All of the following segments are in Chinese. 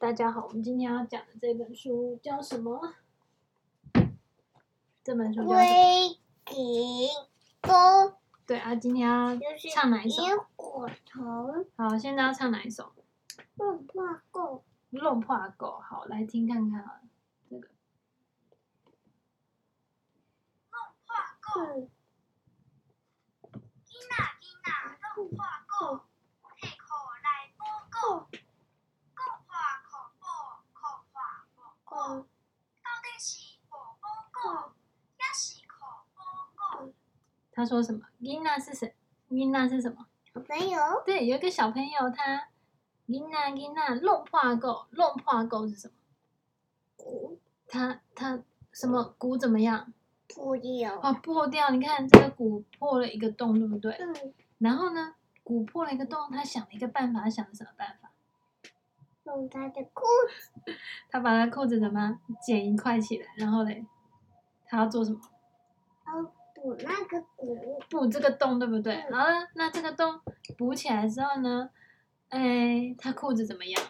大家好，我们今天要讲的这本书叫什么？这本书叫《龟苓膏》。对啊，今天要唱哪一首？萤火虫。好，现在要唱哪一首？弄破狗。弄破狗。好，来听看看啊，这个。弄破狗。囡仔囡仔弄破狗，提裤来补狗。他说什么？囡仔是谁？囡仔是什么？小朋友。对，有一个小朋友，他囡仔囡仔弄破狗，弄破狗是什么？鼓。他他什么鼓怎么样？破掉。哦，破掉！你看这个鼓破了一个洞，对不对？嗯。然后呢，鼓破了一个洞，他想了一个办法，他想了什么办法？用他的裤子。他把他裤子怎么剪一块起来？然后嘞，他要做什么？补那个鼓，补这个洞，对不对？嗯、好了，那这个洞补起来之后呢？哎，他裤子怎么样？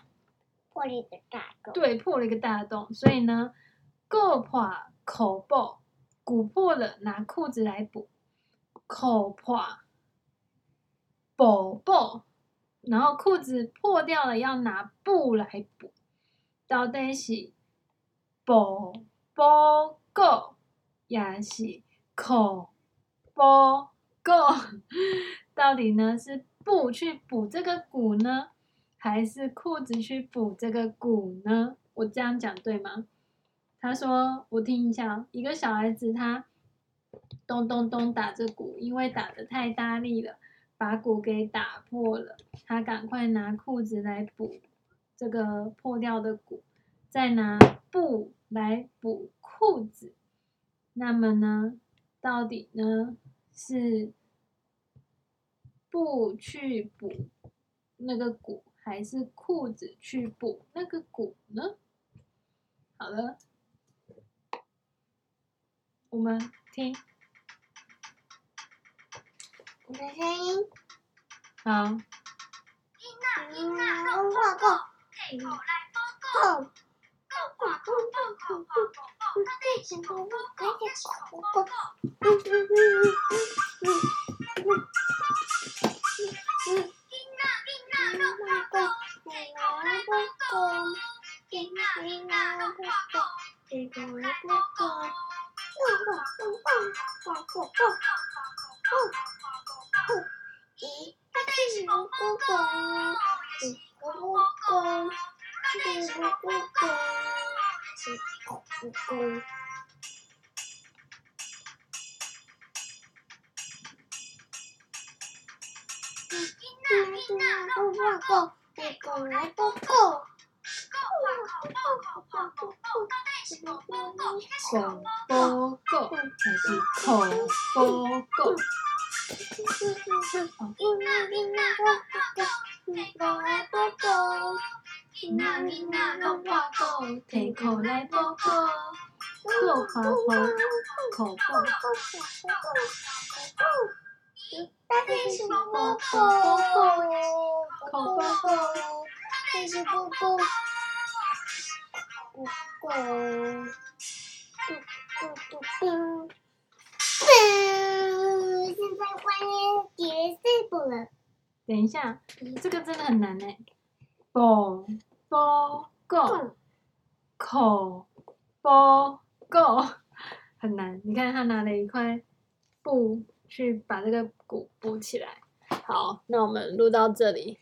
破了一个大洞。对，破了一个大洞。所以呢，鼓破口破，鼓破了拿裤子来补，口破补补，然后裤子破掉了要拿布来补，到底是补补够，也是？口波够，到底呢是布去补这个鼓呢，还是裤子去补这个鼓呢？我这样讲对吗？他说：“我听一下，一个小孩子他咚咚咚打着鼓，因为打得太大力了，把鼓给打破了。他赶快拿裤子来补这个破掉的鼓，再拿布来补裤子。那么呢？”到底呢是布去补那个鼓，还是裤子去补那个鼓呢？好了，我们听我的声音。好。口播够还是口播够？提裤来补够，够花花口播。大天使波波，口播够，天使波波，波波。嘟嘟嘟嘟，现在关结束了。等一下，这个真的很难呢。波波够，口波够，很难。你看他拿了一块布去把这个鼓补起来。好，那我们录到这里。